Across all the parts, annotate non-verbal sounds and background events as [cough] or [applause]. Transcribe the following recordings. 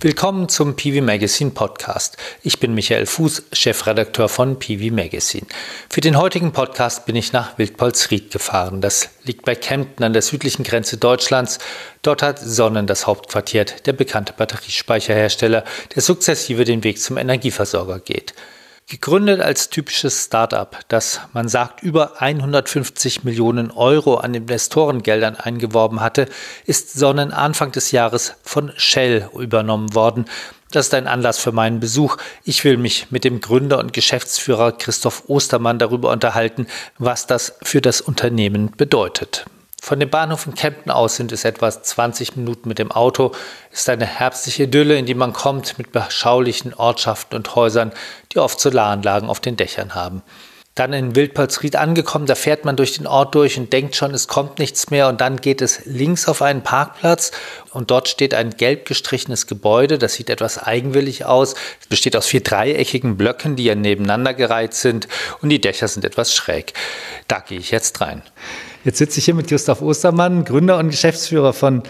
Willkommen zum PV Magazine Podcast. Ich bin Michael Fuß, Chefredakteur von PV Magazine. Für den heutigen Podcast bin ich nach Wildpolsried gefahren. Das liegt bei Kempten an der südlichen Grenze Deutschlands. Dort hat Sonnen das Hauptquartier, der bekannte Batteriespeicherhersteller, der sukzessive den Weg zum Energieversorger geht. Gegründet als typisches Start-up, das man sagt über 150 Millionen Euro an Investorengeldern eingeworben hatte, ist Sonnen Anfang des Jahres von Shell übernommen worden. Das ist ein Anlass für meinen Besuch. Ich will mich mit dem Gründer und Geschäftsführer Christoph Ostermann darüber unterhalten, was das für das Unternehmen bedeutet. Von dem Bahnhof in Kempten aus sind es etwa 20 Minuten mit dem Auto. Ist eine herbstliche Idylle, in die man kommt mit beschaulichen Ortschaften und Häusern, die oft Solaranlagen auf den Dächern haben. Dann in Wildpolsried angekommen, da fährt man durch den Ort durch und denkt schon, es kommt nichts mehr und dann geht es links auf einen Parkplatz und dort steht ein gelb gestrichenes Gebäude, das sieht etwas eigenwillig aus. Es besteht aus vier dreieckigen Blöcken, die ja nebeneinander gereiht sind und die Dächer sind etwas schräg. Da gehe ich jetzt rein. Jetzt sitze ich hier mit Gustav Ostermann, Gründer und Geschäftsführer von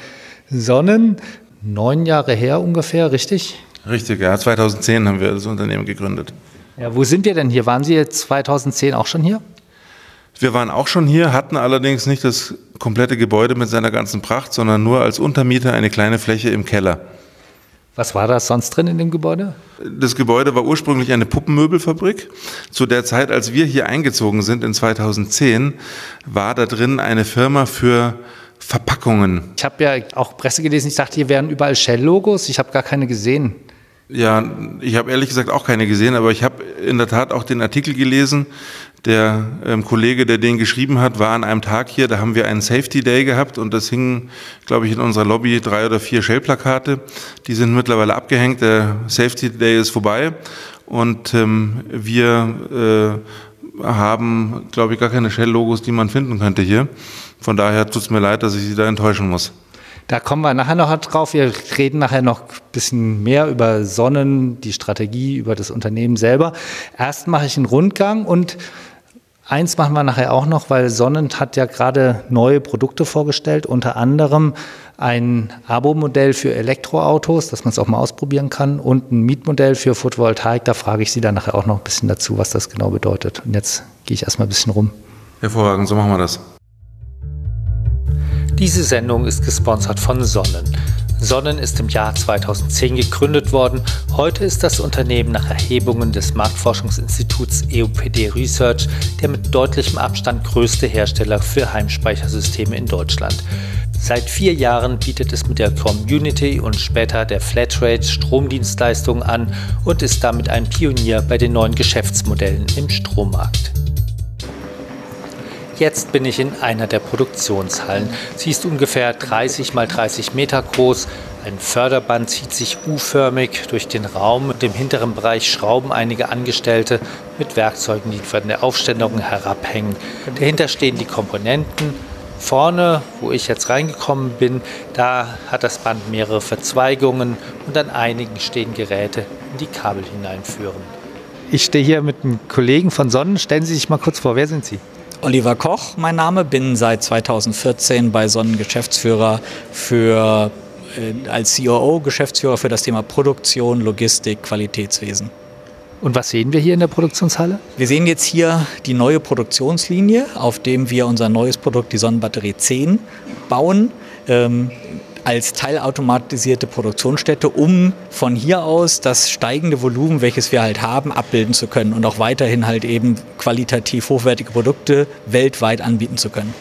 Sonnen. Neun Jahre her ungefähr, richtig? Richtig, ja. 2010 haben wir das Unternehmen gegründet. Ja, wo sind wir denn hier? Waren Sie 2010 auch schon hier? Wir waren auch schon hier, hatten allerdings nicht das komplette Gebäude mit seiner ganzen Pracht, sondern nur als Untermieter eine kleine Fläche im Keller. Was war da sonst drin in dem Gebäude? Das Gebäude war ursprünglich eine Puppenmöbelfabrik. Zu der Zeit, als wir hier eingezogen sind in 2010, war da drin eine Firma für Verpackungen. Ich habe ja auch Presse gelesen, ich dachte, hier wären überall Shell-Logos. Ich habe gar keine gesehen. Ja, ich habe ehrlich gesagt auch keine gesehen, aber ich habe in der Tat auch den Artikel gelesen. Der ähm, Kollege, der den geschrieben hat, war an einem Tag hier, da haben wir einen Safety Day gehabt und das hingen, glaube ich, in unserer Lobby drei oder vier Shell-Plakate. Die sind mittlerweile abgehängt, der Safety Day ist vorbei und ähm, wir äh, haben, glaube ich, gar keine Shell-Logos, die man finden könnte hier. Von daher tut es mir leid, dass ich Sie da enttäuschen muss. Da kommen wir nachher noch drauf. Wir reden nachher noch ein bisschen mehr über Sonnen, die Strategie, über das Unternehmen selber. Erst mache ich einen Rundgang und eins machen wir nachher auch noch, weil Sonnen hat ja gerade neue Produkte vorgestellt, unter anderem ein Abo-Modell für Elektroautos, dass man es auch mal ausprobieren kann und ein Mietmodell für Photovoltaik. Da frage ich Sie dann nachher auch noch ein bisschen dazu, was das genau bedeutet. Und jetzt gehe ich erstmal ein bisschen rum. Hervorragend, so machen wir das. Diese Sendung ist gesponsert von Sonnen. Sonnen ist im Jahr 2010 gegründet worden. Heute ist das Unternehmen nach Erhebungen des Marktforschungsinstituts EUPD Research der mit deutlichem Abstand größte Hersteller für Heimspeichersysteme in Deutschland. Seit vier Jahren bietet es mit der Community und später der Flatrate Stromdienstleistungen an und ist damit ein Pionier bei den neuen Geschäftsmodellen im Strommarkt. Jetzt bin ich in einer der Produktionshallen. Sie ist ungefähr 30 mal 30 Meter groß. Ein Förderband zieht sich U-förmig durch den Raum im hinteren Bereich schrauben einige Angestellte mit Werkzeugen, die von der Aufstellung herabhängen. Dahinter stehen die Komponenten. Vorne, wo ich jetzt reingekommen bin, da hat das Band mehrere Verzweigungen und an einigen stehen Geräte, die Kabel hineinführen. Ich stehe hier mit einem Kollegen von Sonnen. Stellen Sie sich mal kurz vor, wer sind Sie? Oliver Koch, mein Name, bin seit 2014 bei Sonnen Geschäftsführer für äh, als COO Geschäftsführer für das Thema Produktion, Logistik, Qualitätswesen. Und was sehen wir hier in der Produktionshalle? Wir sehen jetzt hier die neue Produktionslinie, auf dem wir unser neues Produkt, die Sonnenbatterie 10, bauen. Ähm, als teilautomatisierte Produktionsstätte, um von hier aus das steigende Volumen, welches wir halt haben, abbilden zu können und auch weiterhin halt eben qualitativ hochwertige Produkte weltweit anbieten zu können.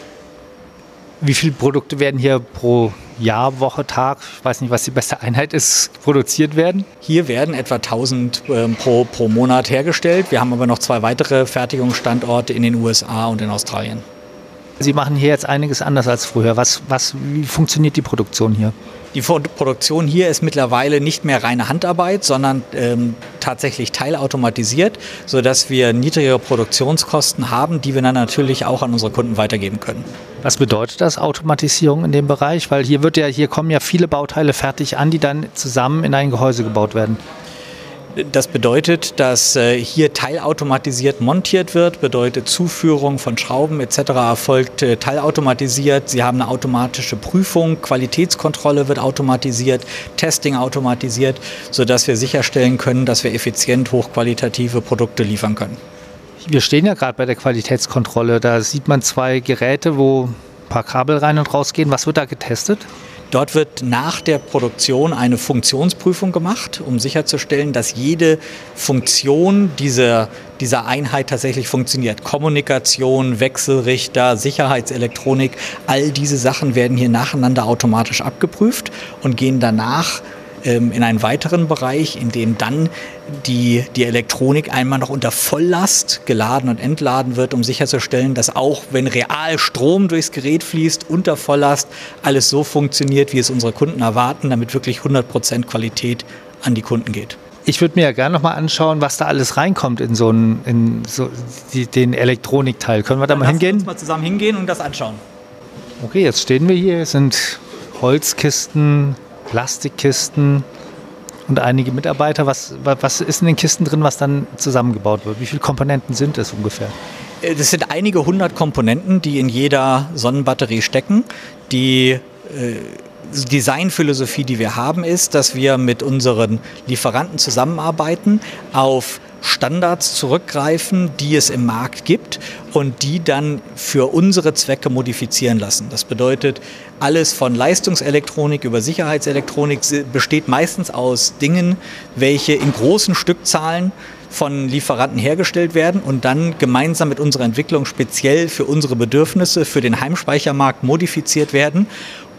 Wie viele Produkte werden hier pro Jahr, Woche, Tag, ich weiß nicht, was die beste Einheit ist, produziert werden? Hier werden etwa 1000 äh, pro, pro Monat hergestellt. Wir haben aber noch zwei weitere Fertigungsstandorte in den USA und in Australien. Sie machen hier jetzt einiges anders als früher. Was, was, wie funktioniert die Produktion hier? Die Produktion hier ist mittlerweile nicht mehr reine Handarbeit, sondern ähm, tatsächlich teilautomatisiert, sodass wir niedrigere Produktionskosten haben, die wir dann natürlich auch an unsere Kunden weitergeben können. Was bedeutet das Automatisierung in dem Bereich? Weil hier wird ja, hier kommen ja viele Bauteile fertig an, die dann zusammen in ein Gehäuse gebaut werden. Das bedeutet, dass äh, hier teilautomatisiert montiert wird, bedeutet Zuführung von Schrauben etc. erfolgt äh, teilautomatisiert. Sie haben eine automatische Prüfung, Qualitätskontrolle wird automatisiert, Testing automatisiert, sodass wir sicherstellen können, dass wir effizient hochqualitative Produkte liefern können. Wir stehen ja gerade bei der Qualitätskontrolle. Da sieht man zwei Geräte, wo ein paar Kabel rein und raus gehen. Was wird da getestet? Dort wird nach der Produktion eine Funktionsprüfung gemacht, um sicherzustellen, dass jede Funktion dieser, dieser Einheit tatsächlich funktioniert. Kommunikation, Wechselrichter, Sicherheitselektronik, all diese Sachen werden hier nacheinander automatisch abgeprüft und gehen danach in einen weiteren Bereich, in dem dann die, die Elektronik einmal noch unter Volllast geladen und entladen wird, um sicherzustellen, dass auch wenn real Strom durchs Gerät fließt, unter Volllast alles so funktioniert, wie es unsere Kunden erwarten, damit wirklich 100% Qualität an die Kunden geht. Ich würde mir ja gerne noch mal anschauen, was da alles reinkommt in so, einen, in so die, den Elektronikteil. Können wir da Dann mal hingehen? Uns mal zusammen hingehen und das anschauen. Okay, jetzt stehen wir hier. Es sind Holzkisten, Plastikkisten und einige Mitarbeiter. Was, was ist in den Kisten drin, was dann zusammengebaut wird? Wie viele Komponenten sind es ungefähr? Äh, das sind einige hundert Komponenten, die in jeder Sonnenbatterie stecken. Die äh, Designphilosophie, die wir haben, ist, dass wir mit unseren Lieferanten zusammenarbeiten auf Standards zurückgreifen, die es im Markt gibt und die dann für unsere Zwecke modifizieren lassen. Das bedeutet, alles von Leistungselektronik über Sicherheitselektronik besteht meistens aus Dingen, welche in großen Stückzahlen von Lieferanten hergestellt werden und dann gemeinsam mit unserer Entwicklung speziell für unsere Bedürfnisse, für den Heimspeichermarkt modifiziert werden,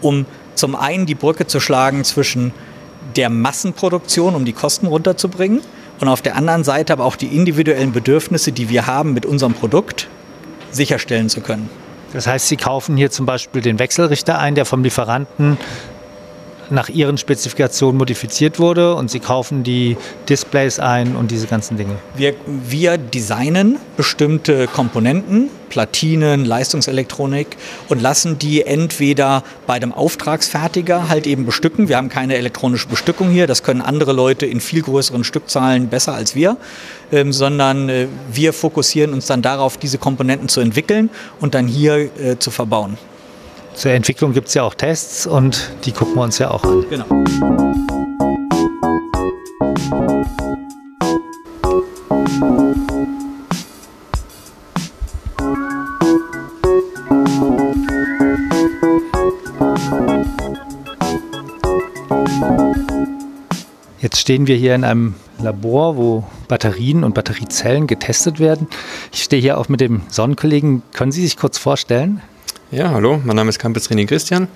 um zum einen die Brücke zu schlagen zwischen der Massenproduktion, um die Kosten runterzubringen, und auf der anderen Seite aber auch die individuellen Bedürfnisse, die wir haben mit unserem Produkt, sicherstellen zu können. Das heißt, Sie kaufen hier zum Beispiel den Wechselrichter ein, der vom Lieferanten nach Ihren Spezifikationen modifiziert wurde und Sie kaufen die Displays ein und diese ganzen Dinge? Wir, wir designen bestimmte Komponenten, Platinen, Leistungselektronik und lassen die entweder bei dem Auftragsfertiger halt eben bestücken. Wir haben keine elektronische Bestückung hier, das können andere Leute in viel größeren Stückzahlen besser als wir, ähm, sondern äh, wir fokussieren uns dann darauf, diese Komponenten zu entwickeln und dann hier äh, zu verbauen zur Entwicklung gibt es ja auch Tests und die gucken wir uns ja auch an. Genau. Jetzt stehen wir hier in einem Labor, wo Batterien und Batteriezellen getestet werden. Ich stehe hier auch mit dem Sonnenkollegen. Können Sie sich kurz vorstellen? Ja, hallo, mein Name ist Campus René Christian.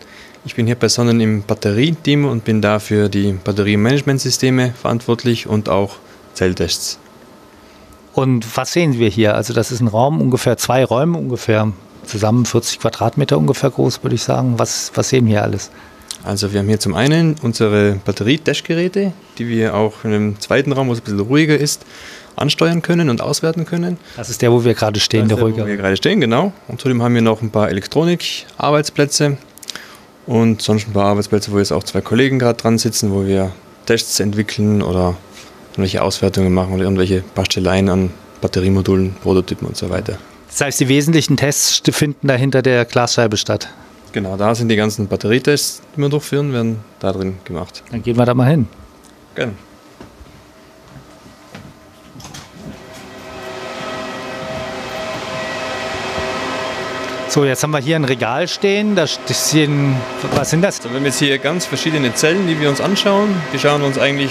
Ich bin hier bei Sonnen im Batterieteam und bin da für die Batteriemanagementsysteme verantwortlich und auch Zelltests. Und was sehen wir hier? Also das ist ein Raum, ungefähr zwei Räume, ungefähr zusammen 40 Quadratmeter ungefähr groß, würde ich sagen. Was, was sehen wir hier alles? Also wir haben hier zum einen unsere Batterie-Dash-Geräte, die wir auch in einem zweiten Raum, wo es ein bisschen ruhiger ist, ansteuern können und auswerten können. Das ist der, wo wir gerade stehen, der, der ruhige. Wo wir gerade stehen, genau. Und zudem haben wir noch ein paar Elektronik-Arbeitsplätze und sonst ein paar Arbeitsplätze, wo jetzt auch zwei Kollegen gerade dran sitzen, wo wir Tests entwickeln oder irgendwelche Auswertungen machen oder irgendwelche Basteleien an Batteriemodulen, Prototypen und so weiter. Das heißt, die wesentlichen Tests finden da hinter der Glasscheibe statt? Genau, da sind die ganzen Batterietests, die wir durchführen, werden da drin gemacht. Dann gehen wir da mal hin. Gerne. So, jetzt haben wir hier ein Regal stehen. Da stehen, was sind das? Also wir haben jetzt hier ganz verschiedene Zellen, die wir uns anschauen. Die schauen uns eigentlich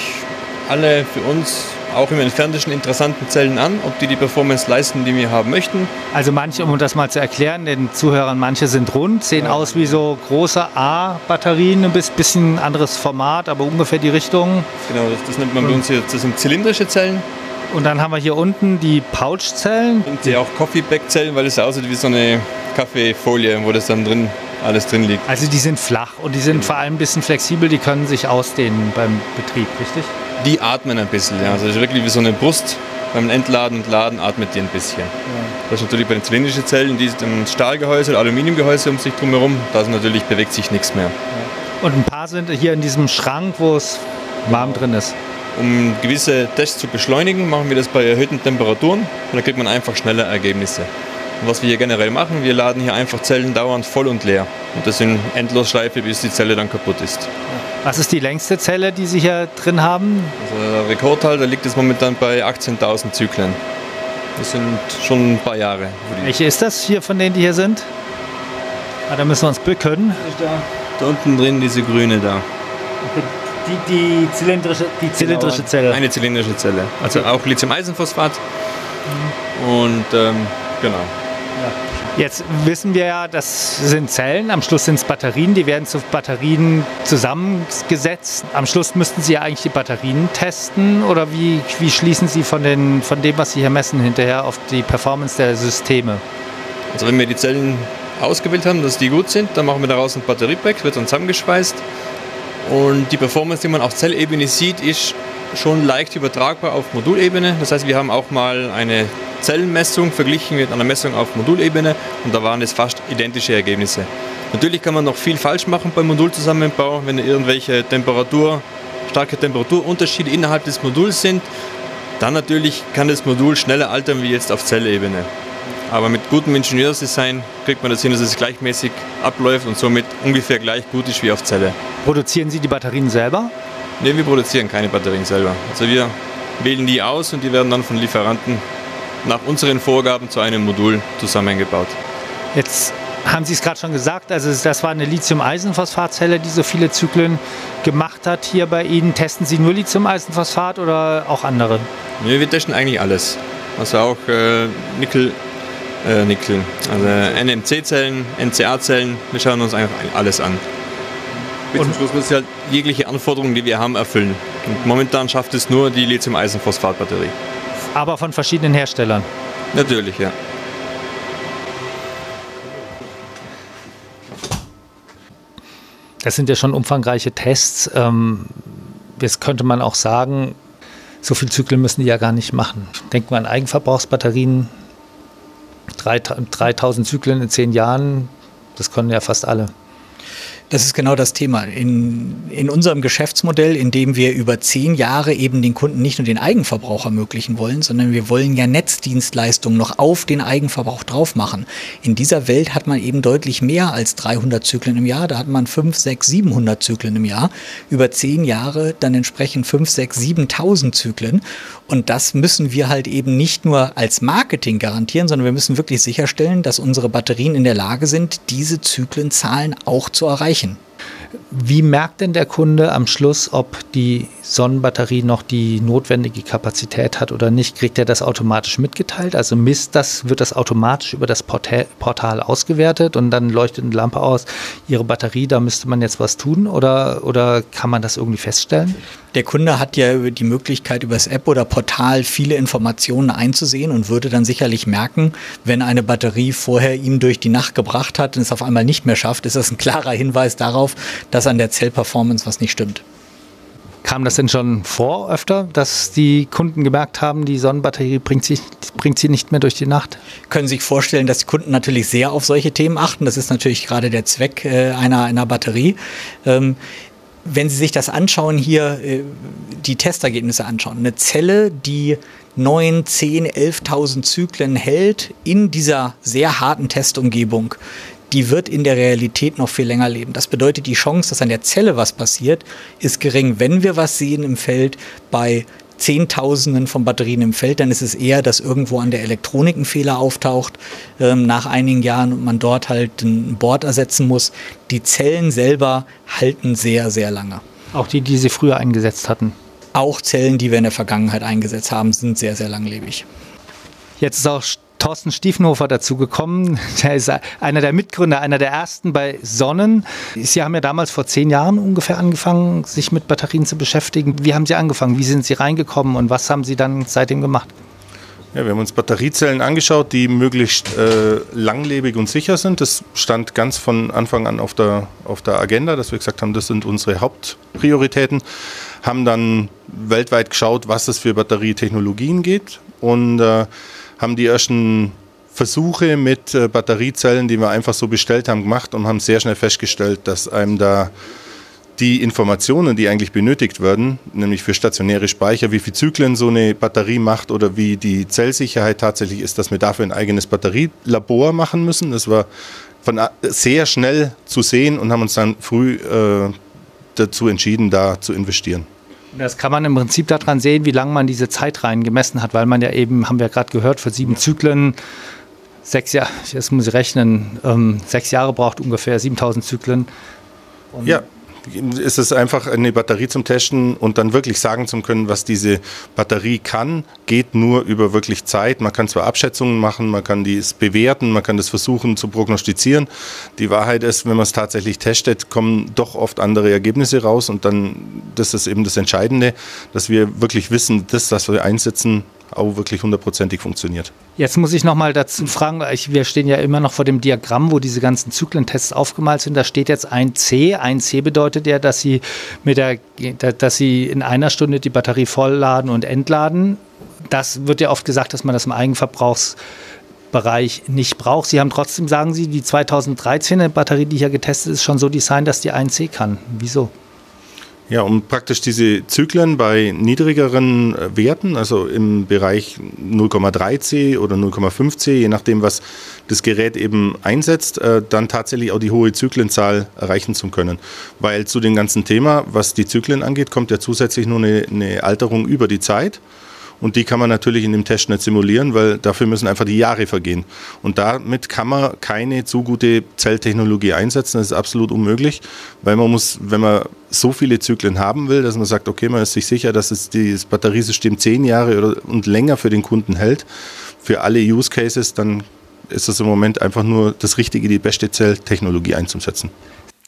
alle für uns auch im entferntesten interessanten Zellen an, ob die die Performance leisten, die wir haben möchten. Also manche, um das mal zu erklären, den Zuhörern, manche sind rund, sehen ja. aus wie so große A-Batterien, ein bisschen anderes Format, aber ungefähr die Richtung. Genau, das, das nennt man bei uns hier, das sind zylindrische Zellen. Und dann haben wir hier unten die Pouch-Zellen. Und die auch Coffee-Bag-Zellen, weil es aussieht wie so eine Kaffeefolie, wo das dann drin alles drin liegt. Also die sind flach und die sind genau. vor allem ein bisschen flexibel, die können sich ausdehnen beim Betrieb, richtig? Die atmen ein bisschen, ja. Also das ist wirklich wie so eine Brust. Beim Entladen und Laden atmet die ein bisschen. Ja. Das ist natürlich bei den zylindrischen Zellen, die sind Stahlgehäuse Aluminiumgehäuse um sich drumherum. Da natürlich bewegt sich nichts mehr. Ja. Und ein paar sind hier in diesem Schrank, wo es warm drin ist. Um gewisse Tests zu beschleunigen, machen wir das bei erhöhten Temperaturen und dann kriegt man einfach schneller Ergebnisse. Und was wir hier generell machen, wir laden hier einfach Zellen dauernd voll und leer. Und das in Endlosschleife, bis die Zelle dann kaputt ist. Was ist die längste Zelle, die Sie hier drin haben? Also der Rekordhalter liegt jetzt momentan bei 18.000 Zyklen. Das sind schon ein paar Jahre. Welche ist das hier von denen, die hier sind? Ah, da müssen wir uns bücken. Da, da unten drin diese grüne da. Die, die zylindrische, die zylindrische Genau, Zelle. Eine zylindrische Zelle. Also auch Lithium-Eisenphosphat. Und ähm, genau. Jetzt wissen wir ja, das sind Zellen, am Schluss sind es Batterien, die werden zu Batterien zusammengesetzt. Am Schluss müssten Sie ja eigentlich die Batterien testen oder wie, wie schließen Sie von, den, von dem, was Sie hier messen, hinterher auf die Performance der Systeme? Also wenn wir die Zellen ausgewählt haben, dass die gut sind, dann machen wir daraus ein Batteriepack, wird dann zusammengeschweißt. Und die Performance, die man auf Zellebene sieht, ist schon leicht übertragbar auf Modulebene. Das heißt, wir haben auch mal eine Zellenmessung verglichen mit einer Messung auf Modulebene und da waren es fast identische Ergebnisse. Natürlich kann man noch viel falsch machen beim Modulzusammenbau, wenn irgendwelche Temperatur, starke Temperaturunterschiede innerhalb des Moduls sind. Dann natürlich kann das Modul schneller altern wie jetzt auf Zellebene. Aber mit gutem Ingenieursdesign kriegt man das hin, dass es gleichmäßig abläuft und somit ungefähr gleich gut ist wie auf Zelle. Produzieren Sie die Batterien selber? Ne, wir produzieren keine Batterien selber. Also wir wählen die aus und die werden dann von Lieferanten nach unseren Vorgaben zu einem Modul zusammengebaut. Jetzt haben Sie es gerade schon gesagt, also das war eine Lithium-Eisenphosphat-Zelle, die so viele Zyklen gemacht hat hier bei Ihnen. Testen Sie nur Lithium-Eisenphosphat oder auch andere? Ne, wir testen eigentlich alles. Also auch äh, Nickel, äh, Nickel, also NMC-Zellen, NCA-Zellen, wir schauen uns einfach alles an. Bis zum Schluss muss halt jegliche Anforderungen, die wir haben, erfüllen. Und momentan schafft es nur die Lithium-Eisenphosphat-Batterie. Aber von verschiedenen Herstellern. Natürlich, ja. Das sind ja schon umfangreiche Tests. Ähm, jetzt könnte man auch sagen, so viel Zyklen müssen die ja gar nicht machen. Denken wir an Eigenverbrauchsbatterien, 3000 Zyklen in zehn Jahren, das können ja fast alle. Das ist genau das Thema. In, in unserem Geschäftsmodell, in dem wir über zehn Jahre eben den Kunden nicht nur den Eigenverbrauch ermöglichen wollen, sondern wir wollen ja Netzdienstleistungen noch auf den Eigenverbrauch drauf machen. In dieser Welt hat man eben deutlich mehr als 300 Zyklen im Jahr. Da hat man 5, 6, 700 Zyklen im Jahr. Über zehn Jahre dann entsprechend 5, 6, 7.000 Zyklen. Und das müssen wir halt eben nicht nur als Marketing garantieren, sondern wir müssen wirklich sicherstellen, dass unsere Batterien in der Lage sind, diese Zyklenzahlen auch zu erreichen. Wie merkt denn der Kunde am Schluss, ob die Sonnenbatterie noch die notwendige Kapazität hat oder nicht? Kriegt er das automatisch mitgeteilt? Also misst das, wird das automatisch über das Portal, ausgewertet und dann leuchtet eine Lampe aus, Ihre Batterie, da müsste man jetzt was tun oder, oder kann man das irgendwie feststellen? Der Kunde hat ja die Möglichkeit, über das App oder Portal viele Informationen einzusehen und würde dann sicherlich merken, wenn eine Batterie vorher ihm durch die Nacht gebracht hat und es auf einmal nicht mehr schafft, ist das ein klarer Hinweis darauf, dass an der Zellperformance was nicht stimmt. Kam das denn schon vor öfter, dass die Kunden gemerkt haben, die Sonnenbatterie bringt sie, bringt sie nicht mehr durch die Nacht? Können sich vorstellen, dass die Kunden natürlich sehr auf solche Themen achten. Das ist natürlich gerade der Zweck äh, einer, einer Batterie. Ähm, wenn Sie sich das anschauen, hier äh, die Testergebnisse anschauen, eine Zelle, die 9, 10, 11.000 Zyklen hält in dieser sehr harten Testumgebung, die wird in der Realität noch viel länger leben. Das bedeutet, die Chance, dass an der Zelle was passiert, ist gering. Wenn wir was sehen im Feld bei Zehntausenden von Batterien im Feld, dann ist es eher, dass irgendwo an der Elektronik ein Fehler auftaucht ähm, nach einigen Jahren und man dort halt ein Board ersetzen muss. Die Zellen selber halten sehr, sehr lange. Auch die, die sie früher eingesetzt hatten. Auch Zellen, die wir in der Vergangenheit eingesetzt haben, sind sehr, sehr langlebig. Jetzt ist auch Thorsten Stiefenhofer dazu gekommen. Der ist einer der Mitgründer, einer der ersten bei Sonnen. Sie haben ja damals vor zehn Jahren ungefähr angefangen, sich mit Batterien zu beschäftigen. Wie haben Sie angefangen? Wie sind Sie reingekommen und was haben Sie dann seitdem gemacht? Ja, wir haben uns Batteriezellen angeschaut, die möglichst äh, langlebig und sicher sind. Das stand ganz von Anfang an auf der, auf der Agenda, dass wir gesagt haben, das sind unsere Hauptprioritäten. Haben dann weltweit geschaut, was es für Batterietechnologien gibt und äh, haben die ersten Versuche mit äh, Batteriezellen, die wir einfach so bestellt haben, gemacht und haben sehr schnell festgestellt, dass einem da die Informationen, die eigentlich benötigt werden, nämlich für stationäre Speicher, wie viel Zyklen so eine Batterie macht oder wie die Zellsicherheit tatsächlich ist, dass wir dafür ein eigenes Batterielabor machen müssen. Das war von sehr schnell zu sehen und haben uns dann früh äh, dazu entschieden, da zu investieren. Das kann man im Prinzip daran sehen, wie lange man diese Zeitreihen gemessen hat, weil man ja eben, haben wir gerade gehört, für sieben Zyklen sechs Jahre, jetzt muss ich rechnen, ähm, sechs Jahre braucht ungefähr 7000 Zyklen. Und ja, ist es einfach eine Batterie zum Testen und dann wirklich sagen zu können, was diese Batterie kann, geht nur über wirklich Zeit. Man kann zwar Abschätzungen machen, man kann dies bewerten, man kann das versuchen zu prognostizieren. Die Wahrheit ist, wenn man es tatsächlich testet, kommen doch oft andere Ergebnisse raus und dann, das ist eben das Entscheidende, dass wir wirklich wissen, das, was wir einsetzen, auch wirklich hundertprozentig funktioniert. Jetzt muss ich noch mal dazu fragen, ich, wir stehen ja immer noch vor dem Diagramm, wo diese ganzen Zyklentests aufgemalt sind. Da steht jetzt ein C. Ein C bedeutet ja, dass Sie, mit der, dass Sie in einer Stunde die Batterie vollladen und entladen. Das wird ja oft gesagt, dass man das im Eigenverbrauchsbereich nicht braucht. Sie haben trotzdem, sagen Sie, die 2013er Batterie, die hier getestet ist, schon so designt, dass die 1C kann. Wieso? Ja, um praktisch diese Zyklen bei niedrigeren äh, Werten, also im Bereich 0,3C oder 0,5C, je nachdem, was das Gerät eben einsetzt, äh, dann tatsächlich auch die hohe Zyklenzahl erreichen zu können. Weil zu dem ganzen Thema, was die Zyklen angeht, kommt ja zusätzlich nur eine, eine Alterung über die Zeit. Und die kann man natürlich in dem Test simulieren, weil dafür müssen einfach die Jahre vergehen. Und damit kann man keine zu gute Zelltechnologie einsetzen. Das ist absolut unmöglich, weil man muss, wenn man so viele Zyklen haben will, dass man sagt, okay, man ist sich sicher, dass es das Batteriesystem zehn Jahre oder, und länger für den Kunden hält, für alle Use Cases, dann ist es im Moment einfach nur das Richtige, die beste Zelltechnologie einzusetzen.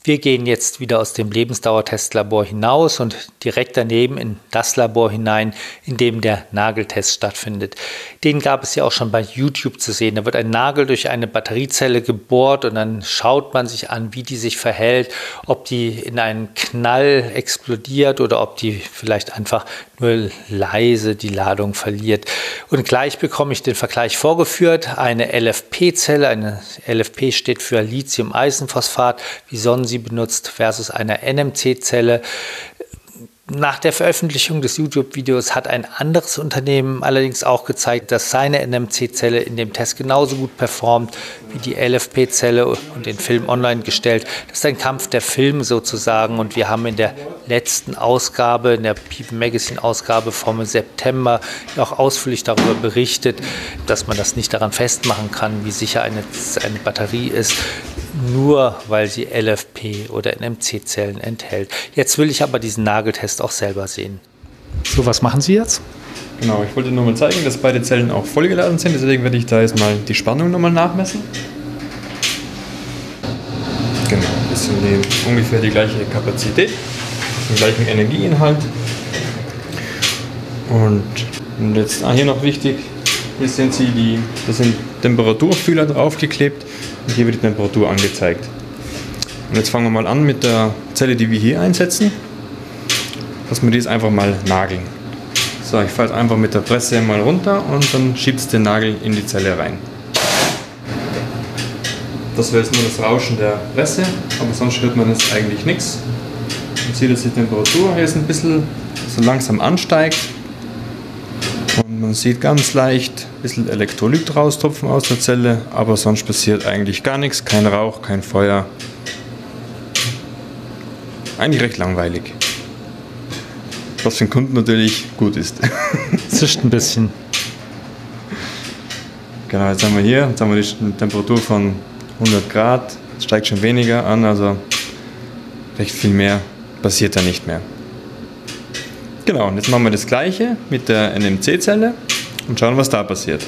Wir gehen jetzt wieder aus dem Lebensdauertestlabor hinaus und direkt daneben in das Labor hinein, in dem der Nageltest stattfindet. Den gab es ja auch schon bei YouTube zu sehen. Da wird ein Nagel durch eine Batteriezelle gebohrt und dann schaut man sich an, wie die sich verhält, ob die in einen Knall explodiert oder ob die vielleicht einfach nur leise die Ladung verliert. Und gleich bekomme ich den Vergleich vorgeführt. Eine LFP-Zelle, eine LFP steht für Lithium-Eisenphosphat. Wie Sie sie benutzt versus einer NMC-Zelle. Nach der Veröffentlichung des YouTube-Videos hat ein anderes Unternehmen allerdings auch gezeigt, dass seine NMC-Zelle in dem Test genauso gut performt wie die LFP-Zelle und den Film online gestellt. Das ist ein Kampf der Filme sozusagen und wir haben in der letzten Ausgabe, in der People Magazine Ausgabe vom September auch ausführlich darüber berichtet, dass man das nicht daran festmachen kann, wie sicher eine, eine Batterie ist nur weil sie LFP oder NMC-Zellen enthält. Jetzt will ich aber diesen Nageltest auch selber sehen. So, was machen Sie jetzt? Genau, ich wollte nur mal zeigen, dass beide Zellen auch vollgeladen sind. Deswegen werde ich da jetzt mal die Spannung nochmal nachmessen. Genau, das sind die, ungefähr die gleiche Kapazität, den gleichen Energieinhalt. Und, und jetzt ah, hier noch wichtig, hier sehen Sie, die, das sind Temperaturfühler draufgeklebt und hier wird die Temperatur angezeigt. Und jetzt fangen wir mal an mit der Zelle, die wir hier einsetzen. Lassen wir dies einfach mal nageln. So, ich falle einfach mit der Presse mal runter und dann schiebt den Nagel in die Zelle rein. Das wäre jetzt nur das Rauschen der Presse, aber sonst hört man jetzt eigentlich nichts. Man sieht, dass die Temperatur jetzt ein bisschen so langsam ansteigt. Und man sieht ganz leicht ein bisschen Elektrolyt raustropfen aus der Zelle, aber sonst passiert eigentlich gar nichts, kein Rauch, kein Feuer. Eigentlich recht langweilig. Was für den Kunden natürlich gut ist. [laughs] Zischt ein bisschen. Genau, jetzt haben wir hier, jetzt haben wir die Temperatur von 100 Grad, steigt schon weniger an, also recht viel mehr passiert da nicht mehr. Genau, und jetzt machen wir das gleiche mit der NMC-Zelle und schauen, was da passiert.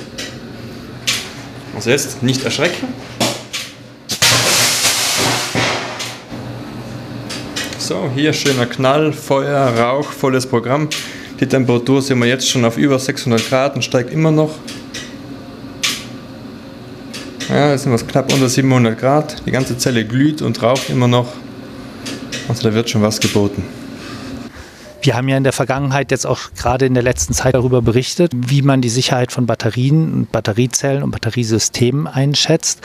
Also jetzt nicht erschrecken. So, hier schöner Knall, Feuer, Rauch, volles Programm. Die Temperatur sehen wir jetzt schon auf über 600 Grad und steigt immer noch. Ja, jetzt sind wir knapp unter 700 Grad. Die ganze Zelle glüht und raucht immer noch. Also da wird schon was geboten. Wir haben ja in der Vergangenheit jetzt auch gerade in der letzten Zeit darüber berichtet, wie man die Sicherheit von Batterien, Batteriezellen und Batteriesystemen einschätzt.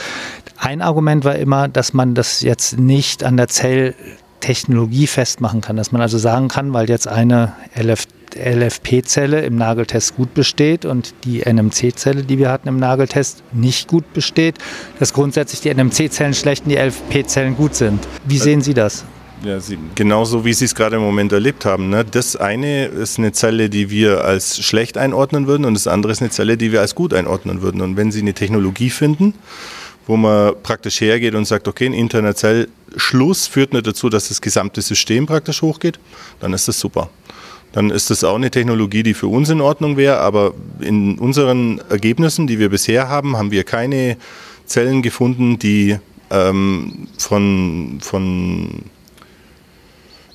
Ein Argument war immer, dass man das jetzt nicht an der Zell Technologie festmachen kann, dass man also sagen kann, weil jetzt eine LF LFP-Zelle im Nageltest gut besteht und die NMC-Zelle, die wir hatten im Nageltest, nicht gut besteht, dass grundsätzlich die NMC-Zellen schlecht und die LFP-Zellen gut sind. Wie sehen Sie das? Ja, Sie, genauso wie Sie es gerade im Moment erlebt haben. Ne? Das eine ist eine Zelle, die wir als schlecht einordnen würden und das andere ist eine Zelle, die wir als gut einordnen würden. Und wenn Sie eine Technologie finden, wo man praktisch hergeht und sagt, okay, ein interner Zellschluss führt nicht dazu, dass das gesamte System praktisch hochgeht, dann ist das super. Dann ist das auch eine Technologie, die für uns in Ordnung wäre, aber in unseren Ergebnissen, die wir bisher haben, haben wir keine Zellen gefunden, die ähm, von, von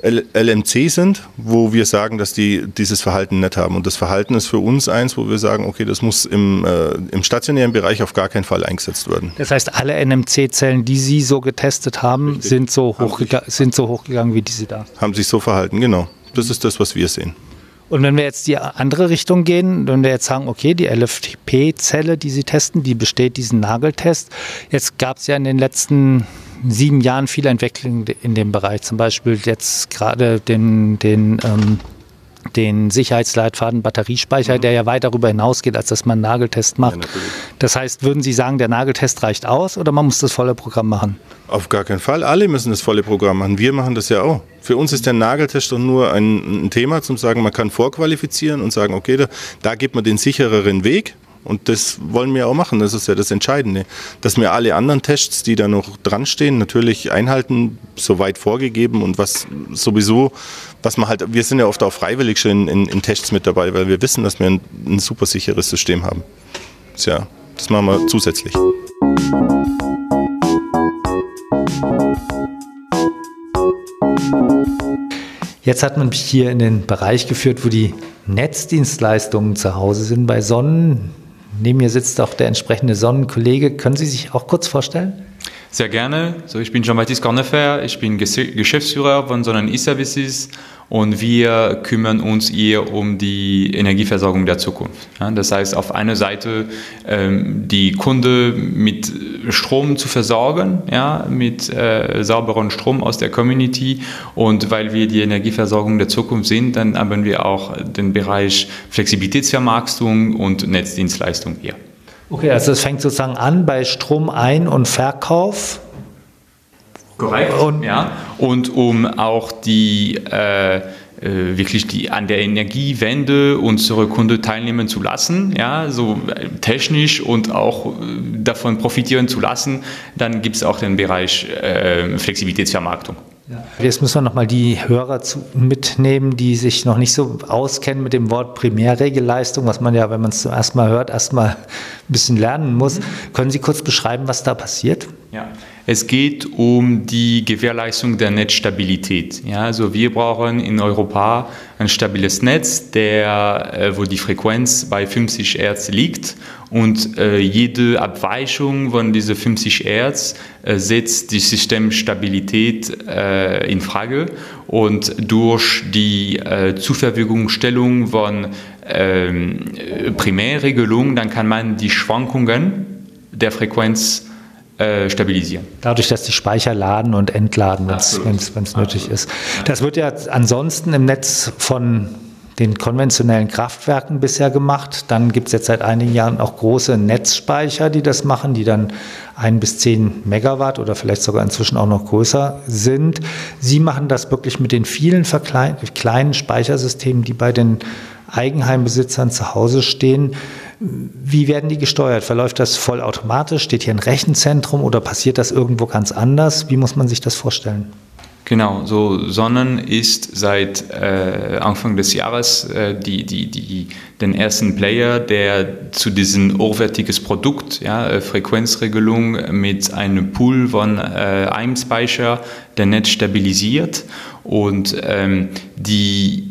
LMC sind, wo wir sagen, dass die dieses Verhalten nicht haben. Und das Verhalten ist für uns eins, wo wir sagen, okay, das muss im, äh, im stationären Bereich auf gar keinen Fall eingesetzt werden. Das heißt, alle NMC-Zellen, die Sie so getestet haben, sind so, sind so hochgegangen wie diese da? Haben sich so verhalten, genau. Das ist das, was wir sehen. Und wenn wir jetzt die andere Richtung gehen, wenn wir jetzt sagen, okay, die LFP-Zelle, die Sie testen, die besteht diesen Nageltest. Jetzt gab es ja in den letzten sieben Jahren viele Entwicklungen in dem Bereich. Zum Beispiel jetzt gerade den, den, ähm, den Sicherheitsleitfaden Batteriespeicher, mhm. der ja weit darüber hinausgeht, als dass man einen Nageltest macht. Ja, das heißt, würden Sie sagen, der Nageltest reicht aus oder man muss das volle Programm machen? Auf gar keinen Fall. Alle müssen das volle Programm machen. Wir machen das ja auch. Für uns ist der Nageltest doch nur ein, ein Thema, zum sagen, man kann vorqualifizieren und sagen, okay, da, da gibt man den sichereren Weg und das wollen wir auch machen. Das ist ja das Entscheidende. Dass wir alle anderen Tests, die da noch dran stehen, natürlich einhalten, soweit vorgegeben und was sowieso, was man halt, wir sind ja oft auch freiwillig schon in, in, Tests mit dabei, weil wir wissen, dass wir ein, ein super sicheres System haben. Tja, das machen wir zusätzlich. Jetzt hat man mich hier in den Bereich geführt, wo die Netzdienstleistungen zu Hause sind bei Sonnen. Neben mir sitzt auch der entsprechende Sonnenkollege. Können Sie sich auch kurz vorstellen? Sehr gerne. So, ich bin Jean-Baptiste Cornefer, ich bin Geschäftsführer von Sonnen E-Services und wir kümmern uns hier um die Energieversorgung der Zukunft. Ja, das heißt, auf einer Seite ähm, die Kunde mit Strom zu versorgen, ja, mit äh, sauberem Strom aus der Community und weil wir die Energieversorgung der Zukunft sind, dann haben wir auch den Bereich Flexibilitätsvermarktung und Netzdienstleistung hier. Okay, also es fängt sozusagen an bei Strom ein- und Verkauf. Korrekt. Und, ja. und um auch die äh, äh, wirklich die an der Energiewende unsere Kunden teilnehmen zu lassen, ja, so technisch und auch äh, davon profitieren zu lassen, dann gibt es auch den Bereich äh, Flexibilitätsvermarktung. Ja. Jetzt müssen wir nochmal die Hörer zu, mitnehmen, die sich noch nicht so auskennen mit dem Wort Primärregelleistung, was man ja, wenn man es zum ersten Mal hört, erstmal [laughs] ein bisschen lernen muss. Mhm. Können Sie kurz beschreiben, was da passiert? Ja, es geht um die Gewährleistung der Netzstabilität. Ja, also wir brauchen in Europa ein stabiles Netz, der, äh, wo die Frequenz bei 50 Hertz liegt und äh, jede Abweichung von diese 50 Hertz äh, setzt die Systemstabilität äh, in Frage und durch die äh, Zuverfügungstellung von ähm, Primärregelung, dann kann man die Schwankungen der Frequenz äh, stabilisieren. Dadurch, dass die Speicher laden und entladen, wenn es nötig ist. Das wird ja ansonsten im Netz von den konventionellen Kraftwerken bisher gemacht. Dann gibt es jetzt seit einigen Jahren auch große Netzspeicher, die das machen, die dann ein bis zehn Megawatt oder vielleicht sogar inzwischen auch noch größer sind. Sie machen das wirklich mit den vielen kleinen Speichersystemen, die bei den Eigenheimbesitzern zu Hause stehen. Wie werden die gesteuert? Verläuft das vollautomatisch? Steht hier ein Rechenzentrum oder passiert das irgendwo ganz anders? Wie muss man sich das vorstellen? Genau, so Sonnen ist seit äh, Anfang des Jahres äh, die, die, die, den ersten Player, der zu diesem hochwertiges Produkt, ja, äh, Frequenzregelung mit einem Pool von äh, einem Speicher, der Netz stabilisiert und ähm, die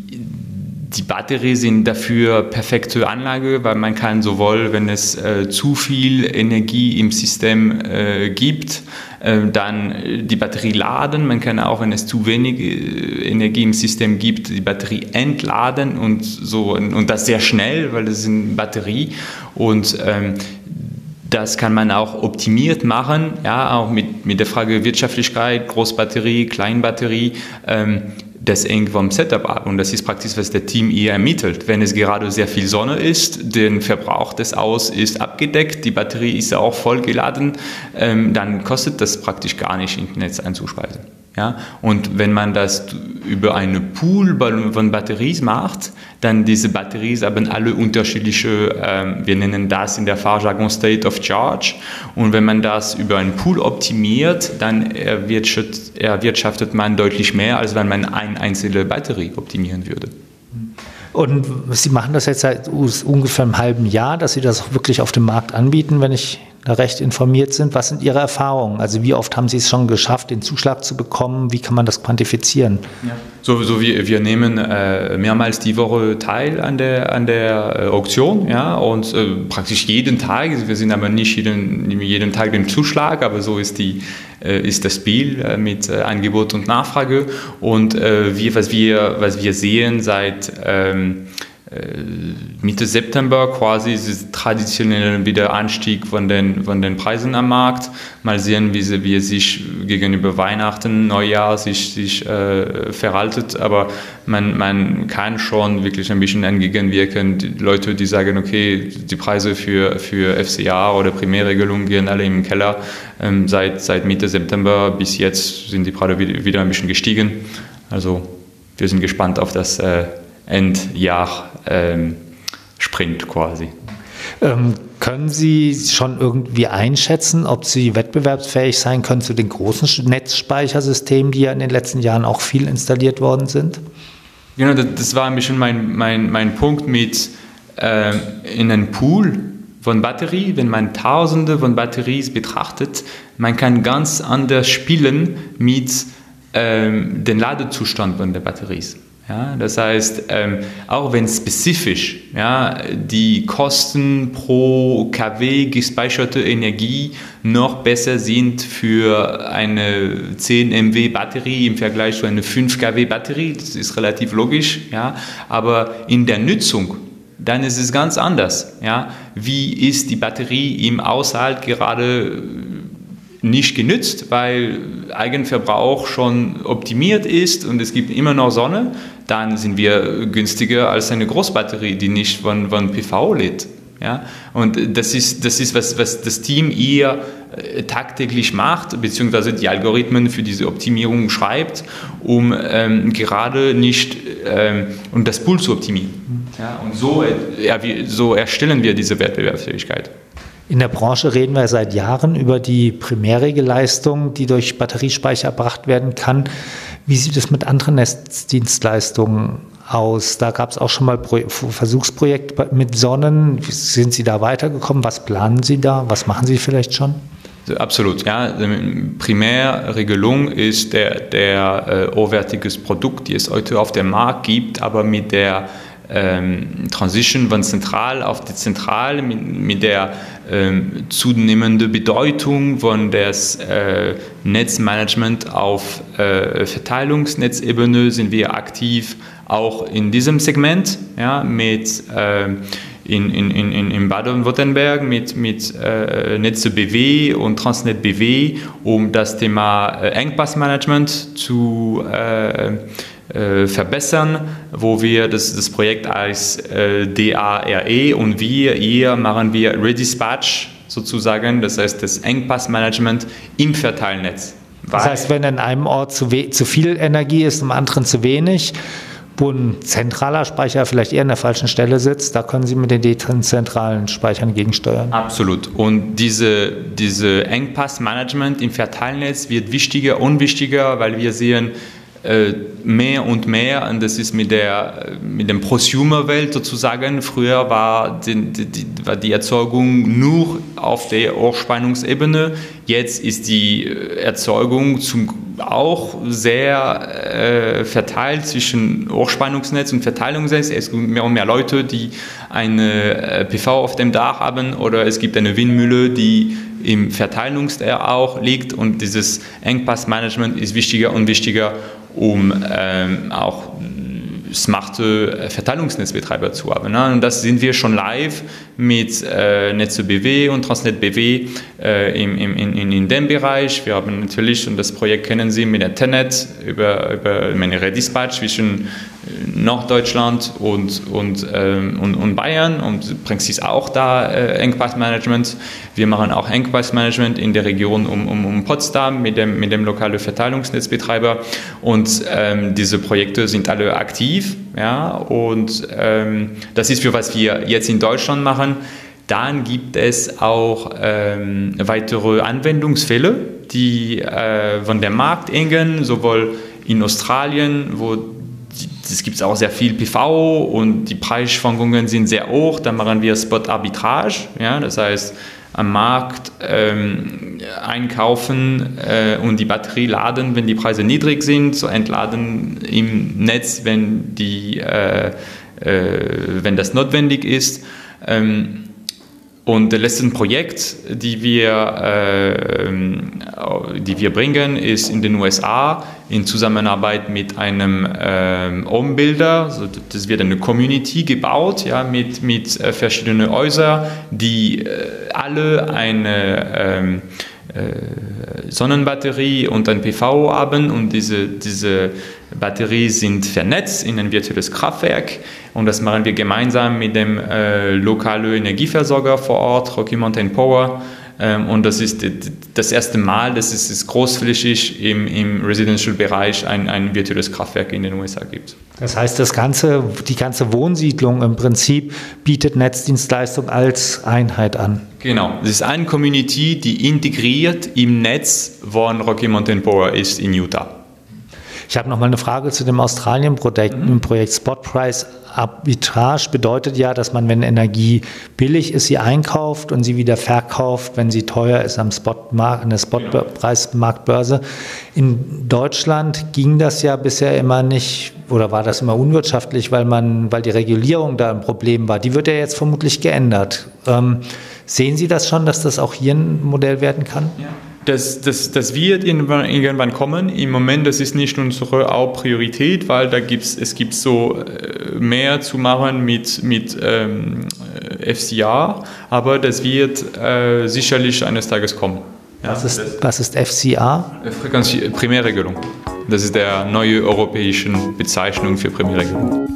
die Batterie sind dafür perfekte Anlage, weil man kann sowohl, wenn es äh, zu viel Energie im System äh, gibt, äh, dann die Batterie laden. Man kann auch, wenn es zu wenig äh, Energie im System gibt, die Batterie entladen und so und das sehr schnell, weil das ist eine Batterie und ähm, das kann man auch optimiert machen, ja, auch mit, mit der Frage Wirtschaftlichkeit, Großbatterie, Kleinbatterie. Ähm, das hängt vom Setup ab und das ist praktisch, was der Team eher ermittelt. Wenn es gerade sehr viel Sonne ist, der Verbrauch des Aus ist abgedeckt, die Batterie ist auch voll geladen, ähm, dann kostet das praktisch gar nicht, ins Netz einzuspeisen. Ja? Und wenn man das über eine Pool von Batterien macht, dann diese Batterien haben alle unterschiedliche, ähm, wir nennen das in der Fachjargon State of Charge. Und wenn man das über einen Pool optimiert, dann erwirtschaftet, erwirtschaftet man deutlich mehr, als wenn man eine einzelne Batterie optimieren würde. Und Sie machen das jetzt seit ungefähr einem halben Jahr, dass Sie das wirklich auf dem Markt anbieten, wenn ich recht informiert sind. Was sind Ihre Erfahrungen? Also wie oft haben Sie es schon geschafft, den Zuschlag zu bekommen? Wie kann man das quantifizieren? Ja. So, so wir, wir nehmen äh, mehrmals die Woche teil an der, an der äh, Auktion ja, und äh, praktisch jeden Tag, wir sind aber nicht jeden, jeden Tag den Zuschlag, aber so ist, die, äh, ist das Spiel äh, mit äh, Angebot und Nachfrage und wir, was, wir, was wir sehen seit ähm, äh, Mitte September quasi ist traditionell wieder Anstieg von den, von den Preisen am Markt. Mal sehen, wie, sie, wie es sich gegenüber Weihnachten, Neujahr sich, sich äh, verhaltet. Aber man, man kann schon wirklich ein bisschen entgegenwirken. Die Leute, die sagen, okay, die Preise für, für FCA oder Primärregelung gehen alle im Keller. Ähm, seit, seit Mitte September bis jetzt sind die Preise wieder, wieder ein bisschen gestiegen. Also wir sind gespannt auf das äh, Endjahr ähm, Sprint quasi. Ähm, können Sie schon irgendwie einschätzen, ob Sie wettbewerbsfähig sein können zu den großen Netzspeichersystemen, die ja in den letzten Jahren auch viel installiert worden sind? Genau, das war ein bisschen mein, mein, mein Punkt mit äh, in einem Pool von Batterie, wenn man Tausende von Batterien betrachtet, man kann ganz anders spielen mit ähm, dem Ladezustand von der Batterie. Ja, das heißt, ähm, auch wenn spezifisch ja, die Kosten pro kW gespeicherte Energie noch besser sind für eine 10 MW Batterie im Vergleich zu einer 5 kW Batterie, das ist relativ logisch, ja, aber in der Nutzung dann ist es ganz anders. Ja? Wie ist die Batterie im Haushalt gerade nicht genützt, weil Eigenverbrauch schon optimiert ist und es gibt immer noch Sonne, dann sind wir günstiger als eine Großbatterie, die nicht von, von PV lädt. Ja? Und das ist, das ist was, was das Team eher äh, tagtäglich macht, beziehungsweise die Algorithmen für diese Optimierung schreibt, um ähm, gerade nicht ähm, um das Pool zu optimieren. Ja? Und so, äh, so erstellen wir diese Wettbewerbsfähigkeit. In der Branche reden wir seit Jahren über die Primärregelleistung, die durch Batteriespeicher erbracht werden kann. Wie sieht es mit anderen Netzdienstleistungen aus? Da gab es auch schon mal Pro Versuchsprojekt mit Sonnen. Sind Sie da weitergekommen? Was planen Sie da? Was machen Sie vielleicht schon? Absolut, ja. Primärregelung ist der, der äh, hochwertiges Produkt, die es heute auf dem Markt gibt, aber mit der ähm, Transition von zentral auf dezentral mit, mit der ähm, zunehmenden Bedeutung von das äh, Netzmanagement auf äh, Verteilungsnetzebene sind wir aktiv auch in diesem Segment ja, mit äh, in, in, in, in Baden-Württemberg mit, mit äh, Netze BW und Transnet BW, um das Thema äh, Engpassmanagement zu äh, äh, verbessern, wo wir das, das Projekt als äh, DARE und wir hier machen wir Redispatch sozusagen, das heißt das Engpassmanagement im Verteilnetz. Das heißt, wenn an einem Ort zu, zu viel Energie ist, am anderen zu wenig, wo ein zentraler Speicher vielleicht eher an der falschen Stelle sitzt, da können Sie mit den dezentralen Speichern gegensteuern. Absolut. Und diese, diese Engpassmanagement im Verteilnetz wird wichtiger, unwichtiger, weil wir sehen, mehr und mehr, und das ist mit der, mit dem Prosumer-Welt sozusagen, früher war die, die, war die Erzeugung nur auf der Hochspannungsebene, jetzt ist die Erzeugung zum, auch sehr äh, verteilt zwischen Hochspannungsnetz und Verteilungsnetz. Es gibt mehr und mehr Leute, die eine äh, PV auf dem Dach haben oder es gibt eine Windmühle, die im Verteilungsnetz auch liegt. Und dieses Engpassmanagement ist wichtiger und wichtiger um ähm, auch smarte Verteilungsnetzbetreiber zu haben. Ne? Und das sind wir schon live mit äh, Netze BW und Transnet BW äh, im, im, in, in dem Bereich. Wir haben natürlich, und das Projekt kennen Sie, mit der Tenet über, über meine Redispatch zwischen Norddeutschland und, und, ähm, und, und, Bayern und Praxis auch da äh, Engpassmanagement. Wir machen auch Engpassmanagement in der Region um, um, um Potsdam mit dem, mit dem lokalen Verteilungsnetzbetreiber und ähm, diese Projekte sind alle aktiv ja, und ähm, das ist für was wir jetzt in Deutschland machen. Dann gibt es auch ähm, weitere Anwendungsfälle, die äh, von der Markt hängen, sowohl in Australien, wo es gibt auch sehr viel PV und die Preisschwankungen sind sehr hoch. Dann machen wir Spot-Arbitrage, ja, das heißt am Markt ähm, einkaufen äh, und die Batterie laden, wenn die Preise niedrig sind, so entladen im Netz, wenn, die, äh, äh, wenn das notwendig ist. Ähm, und das letzte Projekt, die wir, äh, die wir bringen, ist in den USA in Zusammenarbeit mit einem äh, Homebuilder. Also das wird eine Community gebaut ja, mit, mit äh, verschiedenen Häusern, die äh, alle eine ähm, äh, Sonnenbatterie und ein PV haben und diese, diese Batterien sind vernetzt in ein virtuelles Kraftwerk und das machen wir gemeinsam mit dem äh, lokalen Energieversorger vor Ort, Rocky Mountain Power. Ähm, und das ist das erste Mal, dass es großflächig im, im Residential-Bereich ein, ein virtuelles Kraftwerk in den USA gibt. Das heißt, das ganze, die ganze Wohnsiedlung im Prinzip bietet Netzdienstleistung als Einheit an. Genau, es ist eine Community, die integriert im Netz von Rocky Mountain Power ist in Utah. Ich habe noch mal eine Frage zu dem Australien-Projekt. Mhm. Projekt Spot Price Arbitrage bedeutet ja, dass man, wenn Energie billig ist, sie einkauft und sie wieder verkauft, wenn sie teuer ist am Spotmarkt, an der Spotpreismarktbörse. In Deutschland ging das ja bisher immer nicht oder war das immer unwirtschaftlich, weil man, weil die Regulierung da ein Problem war. Die wird ja jetzt vermutlich geändert. Ähm, sehen Sie das schon, dass das auch hier ein Modell werden kann? Ja. Das, das, das wird irgendwann, irgendwann kommen. Im Moment, das ist nicht unsere Hauptpriorität, weil da gibt's, es gibt so äh, mehr zu machen mit, mit ähm, FCA, aber das wird äh, sicherlich eines Tages kommen. Ja, was, ist, was ist FCA? Frequenz Primärregelung. Das ist der neue europäische Bezeichnung für Primärregelung.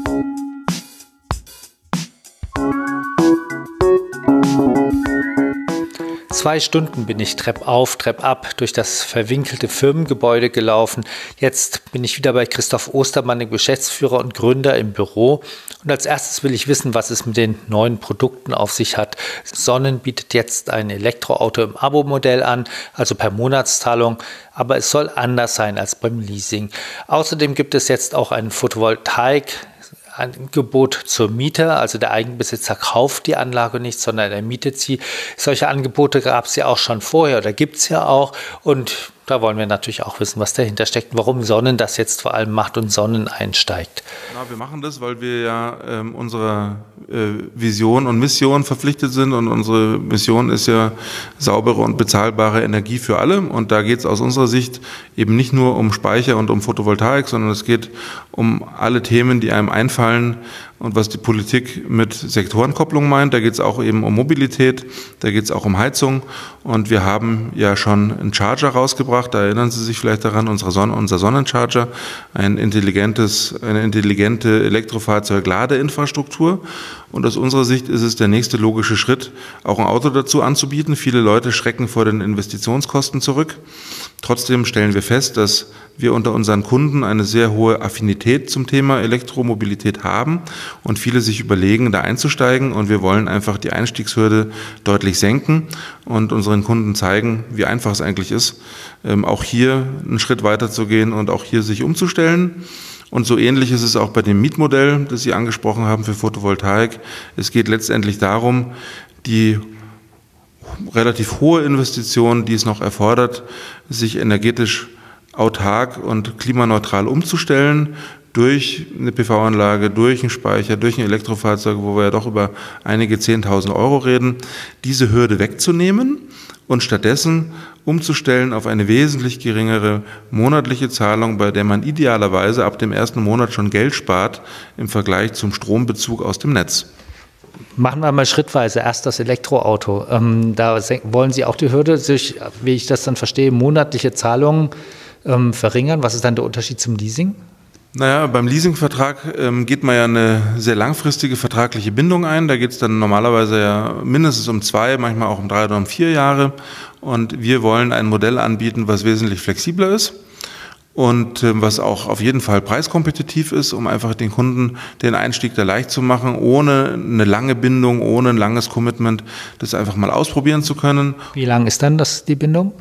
Zwei Stunden bin ich Trepp auf, Trepp ab durch das verwinkelte Firmengebäude gelaufen. Jetzt bin ich wieder bei Christoph Ostermann, dem Geschäftsführer und Gründer im Büro. Und als erstes will ich wissen, was es mit den neuen Produkten auf sich hat. Sonnen bietet jetzt ein Elektroauto im Abo-Modell an, also per Monatszahlung, aber es soll anders sein als beim Leasing. Außerdem gibt es jetzt auch einen Photovoltaik Angebot zur Miete, also der Eigenbesitzer kauft die Anlage nicht, sondern er mietet sie. Solche Angebote gab es ja auch schon vorher oder gibt es ja auch und da wollen wir natürlich auch wissen, was dahinter steckt, warum Sonnen das jetzt vor allem macht und Sonnen einsteigt. Na, wir machen das, weil wir ja ähm, unserer äh, Vision und Mission verpflichtet sind und unsere Mission ist ja saubere und bezahlbare Energie für alle und da geht es aus unserer Sicht eben nicht nur um Speicher und um Photovoltaik, sondern es geht um alle Themen, die einem einfallen, und was die Politik mit Sektorenkopplung meint. Da geht es auch eben um Mobilität, da geht es auch um Heizung. Und wir haben ja schon einen Charger rausgebracht, da erinnern Sie sich vielleicht daran, unsere Sonne, unser Sonnencharger, ein intelligentes, eine intelligente Elektrofahrzeug-Ladeinfrastruktur. Und aus unserer Sicht ist es der nächste logische Schritt, auch ein Auto dazu anzubieten. Viele Leute schrecken vor den Investitionskosten zurück. Trotzdem stellen wir fest, dass wir unter unseren Kunden eine sehr hohe Affinität zum Thema Elektromobilität haben und viele sich überlegen, da einzusteigen. Und wir wollen einfach die Einstiegshürde deutlich senken und unseren Kunden zeigen, wie einfach es eigentlich ist, ähm, auch hier einen Schritt weiter zu gehen und auch hier sich umzustellen. Und so ähnlich ist es auch bei dem Mietmodell, das Sie angesprochen haben für Photovoltaik. Es geht letztendlich darum, die relativ hohe Investition, die es noch erfordert, sich energetisch autark und klimaneutral umzustellen durch eine PV-Anlage, durch einen Speicher, durch ein Elektrofahrzeug, wo wir ja doch über einige 10.000 Euro reden, diese Hürde wegzunehmen und stattdessen umzustellen auf eine wesentlich geringere monatliche Zahlung, bei der man idealerweise ab dem ersten Monat schon Geld spart im Vergleich zum Strombezug aus dem Netz. Machen wir mal schrittweise. Erst das Elektroauto. Ähm, da wollen Sie auch die Hürde durch, wie ich das dann verstehe, monatliche Zahlungen ähm, verringern. Was ist dann der Unterschied zum Leasing? Naja, beim Leasingvertrag ähm, geht man ja eine sehr langfristige vertragliche Bindung ein. Da geht es dann normalerweise ja mindestens um zwei, manchmal auch um drei oder um vier Jahre. Und wir wollen ein Modell anbieten, was wesentlich flexibler ist und äh, was auch auf jeden Fall preiskompetitiv ist, um einfach den Kunden den Einstieg da leicht zu machen, ohne eine lange Bindung, ohne ein langes Commitment, das einfach mal ausprobieren zu können. Wie lang ist dann das die Bindung?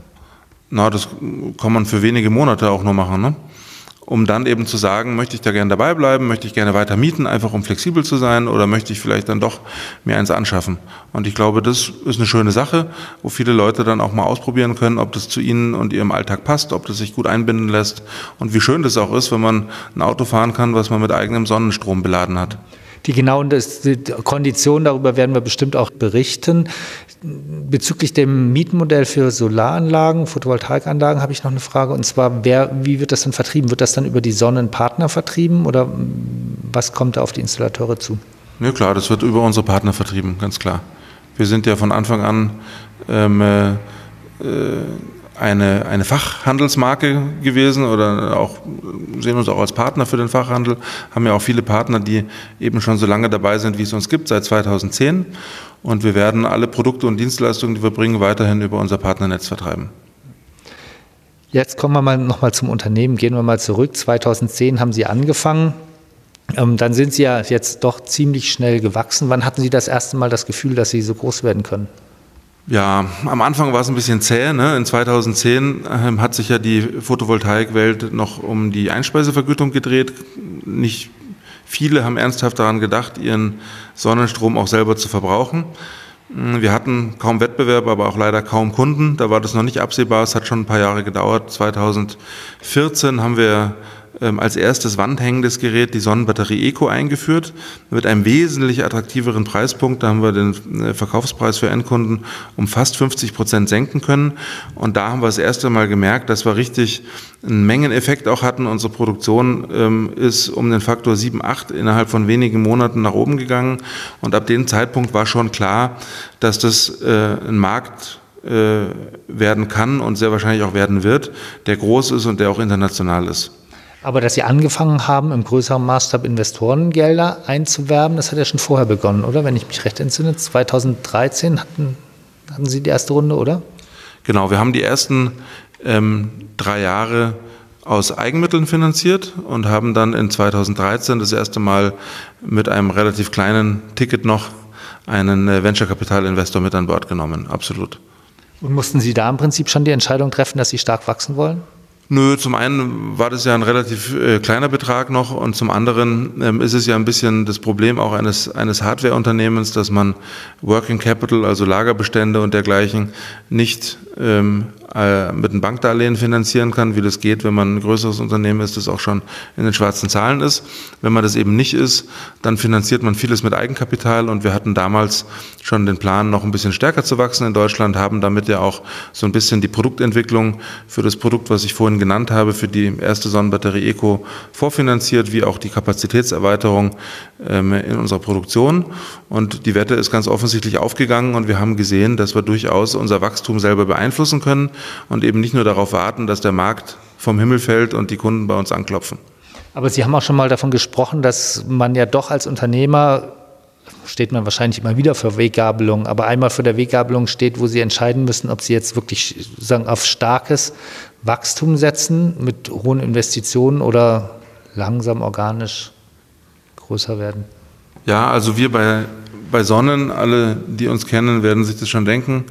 Na, das kann man für wenige Monate auch nur machen. Ne? um dann eben zu sagen, möchte ich da gerne dabei bleiben, möchte ich gerne weiter mieten, einfach um flexibel zu sein oder möchte ich vielleicht dann doch mir eins anschaffen. Und ich glaube, das ist eine schöne Sache, wo viele Leute dann auch mal ausprobieren können, ob das zu ihnen und ihrem Alltag passt, ob das sich gut einbinden lässt und wie schön das auch ist, wenn man ein Auto fahren kann, was man mit eigenem Sonnenstrom beladen hat. Die genauen Konditionen, darüber werden wir bestimmt auch berichten. Bezüglich dem Mietmodell für Solaranlagen, Photovoltaikanlagen habe ich noch eine Frage. Und zwar, wer, wie wird das dann vertrieben? Wird das dann über die Sonnenpartner vertrieben oder was kommt da auf die Installateure zu? Ja klar, das wird über unsere Partner vertrieben, ganz klar. Wir sind ja von Anfang an ähm, äh, eine, eine Fachhandelsmarke gewesen oder auch sehen uns auch als Partner für den Fachhandel, haben ja auch viele Partner, die eben schon so lange dabei sind, wie es uns gibt, seit 2010. Und wir werden alle Produkte und Dienstleistungen, die wir bringen, weiterhin über unser Partnernetz vertreiben. Jetzt kommen wir mal nochmal zum Unternehmen, gehen wir mal zurück. 2010 haben Sie angefangen. Ähm, dann sind Sie ja jetzt doch ziemlich schnell gewachsen. Wann hatten Sie das erste Mal das Gefühl, dass Sie so groß werden können? Ja, am Anfang war es ein bisschen zäh. Ne? In 2010 ähm, hat sich ja die Photovoltaikwelt noch um die Einspeisevergütung gedreht. Nicht viele haben ernsthaft daran gedacht, ihren Sonnenstrom auch selber zu verbrauchen. Hm, wir hatten kaum Wettbewerb, aber auch leider kaum Kunden. Da war das noch nicht absehbar. Es hat schon ein paar Jahre gedauert. 2014 haben wir ähm, als erstes wandhängendes Gerät die Sonnenbatterie Eco eingeführt, mit einem wesentlich attraktiveren Preispunkt. Da haben wir den äh, Verkaufspreis für Endkunden um fast 50 Prozent senken können. Und da haben wir das erste Mal gemerkt, dass wir richtig einen Mengeneffekt auch hatten. Unsere Produktion ähm, ist um den Faktor 7, 8 innerhalb von wenigen Monaten nach oben gegangen. Und ab dem Zeitpunkt war schon klar, dass das äh, ein Markt äh, werden kann und sehr wahrscheinlich auch werden wird, der groß ist und der auch international ist. Aber dass Sie angefangen haben, im größeren Maßstab Investorengelder einzuwerben, das hat ja schon vorher begonnen, oder? Wenn ich mich recht entsinne, 2013 hatten, hatten Sie die erste Runde, oder? Genau, wir haben die ersten ähm, drei Jahre aus Eigenmitteln finanziert und haben dann in 2013 das erste Mal mit einem relativ kleinen Ticket noch einen äh, Venture Capital Investor mit an Bord genommen. Absolut. Und mussten Sie da im Prinzip schon die Entscheidung treffen, dass Sie stark wachsen wollen? Nö, zum einen war das ja ein relativ äh, kleiner Betrag noch und zum anderen ähm, ist es ja ein bisschen das Problem auch eines, eines Hardware-Unternehmens, dass man Working Capital, also Lagerbestände und dergleichen, nicht ähm, äh, mit einem Bankdarlehen finanzieren kann, wie das geht, wenn man ein größeres Unternehmen ist, das auch schon in den schwarzen Zahlen ist. Wenn man das eben nicht ist, dann finanziert man vieles mit Eigenkapital und wir hatten damals schon den Plan, noch ein bisschen stärker zu wachsen in Deutschland, haben damit ja auch so ein bisschen die Produktentwicklung für das Produkt, was ich vorhin genannt habe, für die erste Sonnenbatterie Eco vorfinanziert, wie auch die Kapazitätserweiterung ähm, in unserer Produktion. Und die Wette ist ganz offensichtlich aufgegangen und wir haben gesehen, dass wir durchaus unser Wachstum selber beeinflussen können und eben nicht nur darauf warten, dass der Markt vom Himmel fällt und die Kunden bei uns anklopfen. Aber Sie haben auch schon mal davon gesprochen, dass man ja doch als Unternehmer steht man wahrscheinlich immer wieder für Weggabelung, aber einmal für der Weggabelung steht, wo Sie entscheiden müssen, ob Sie jetzt wirklich sagen, auf starkes Wachstum setzen mit hohen Investitionen oder langsam organisch größer werden. Ja, also wir bei, bei Sonnen, alle, die uns kennen, werden sich das schon denken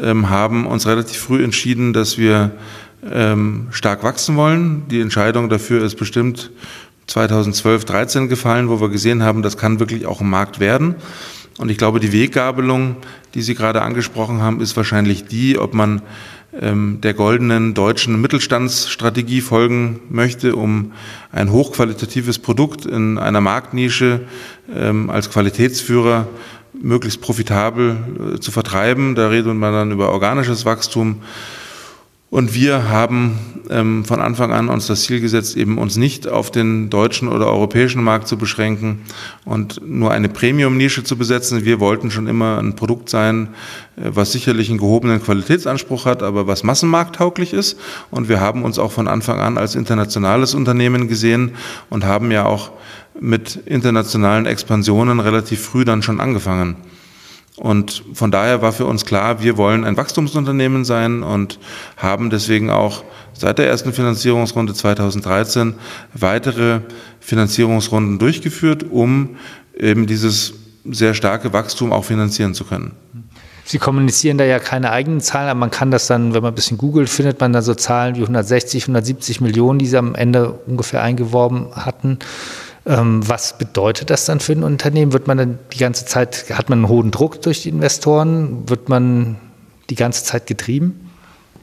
ähm, haben uns relativ früh entschieden, dass wir ähm, stark wachsen wollen. Die Entscheidung dafür ist bestimmt 2012, 13 gefallen, wo wir gesehen haben, das kann wirklich auch ein Markt werden. Und ich glaube, die Weggabelung, die Sie gerade angesprochen haben, ist wahrscheinlich die, ob man der goldenen deutschen Mittelstandsstrategie folgen möchte, um ein hochqualitatives Produkt in einer Marktnische ähm, als Qualitätsführer möglichst profitabel äh, zu vertreiben. Da redet man dann über organisches Wachstum. Und wir haben ähm, von Anfang an uns das Ziel gesetzt, eben uns nicht auf den deutschen oder europäischen Markt zu beschränken und nur eine Premium-Nische zu besetzen. Wir wollten schon immer ein Produkt sein, äh, was sicherlich einen gehobenen Qualitätsanspruch hat, aber was massenmarkttauglich ist. Und wir haben uns auch von Anfang an als internationales Unternehmen gesehen und haben ja auch mit internationalen Expansionen relativ früh dann schon angefangen. Und von daher war für uns klar, wir wollen ein Wachstumsunternehmen sein und haben deswegen auch seit der ersten Finanzierungsrunde 2013 weitere Finanzierungsrunden durchgeführt, um eben dieses sehr starke Wachstum auch finanzieren zu können. Sie kommunizieren da ja keine eigenen Zahlen, aber man kann das dann, wenn man ein bisschen googelt, findet man da so Zahlen wie 160, 170 Millionen, die sie am Ende ungefähr eingeworben hatten. Ähm, was bedeutet das dann für ein Unternehmen? Wird man dann die ganze Zeit, hat man einen hohen Druck durch die Investoren? Wird man die ganze Zeit getrieben?